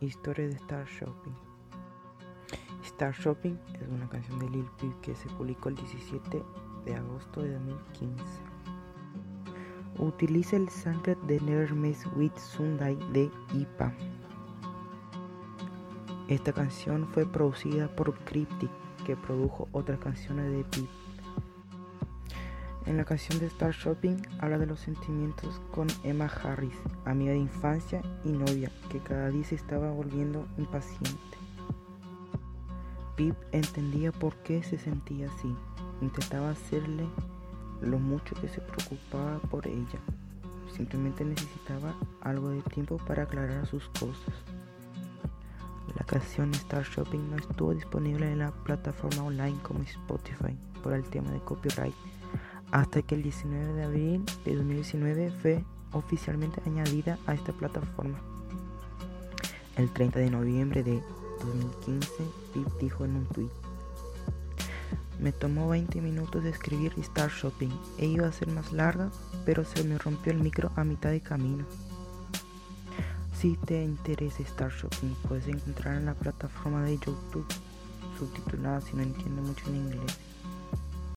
Historia de Star Shopping. Star Shopping es una canción de Lil Peep que se publicó el 17 de agosto de 2015. Utiliza el sample de Never Mess With Sunday de IPA. Esta canción fue producida por Cryptic, que produjo otras canciones de Peep. En la canción de Star Shopping habla de los sentimientos con Emma Harris, amiga de infancia y novia, que cada día se estaba volviendo impaciente. Pip entendía por qué se sentía así. Intentaba hacerle lo mucho que se preocupaba por ella. Simplemente necesitaba algo de tiempo para aclarar sus cosas. La canción Star Shopping no estuvo disponible en la plataforma online como Spotify por el tema de copyright hasta que el 19 de abril de 2019 fue oficialmente añadida a esta plataforma. El 30 de noviembre de 2015, Pip dijo en un tweet, me tomó 20 minutos de escribir Star Shopping e iba a ser más larga, pero se me rompió el micro a mitad de camino. Si te interesa Star Shopping, puedes encontrar en la plataforma de YouTube subtitulada si no entiendes mucho en inglés.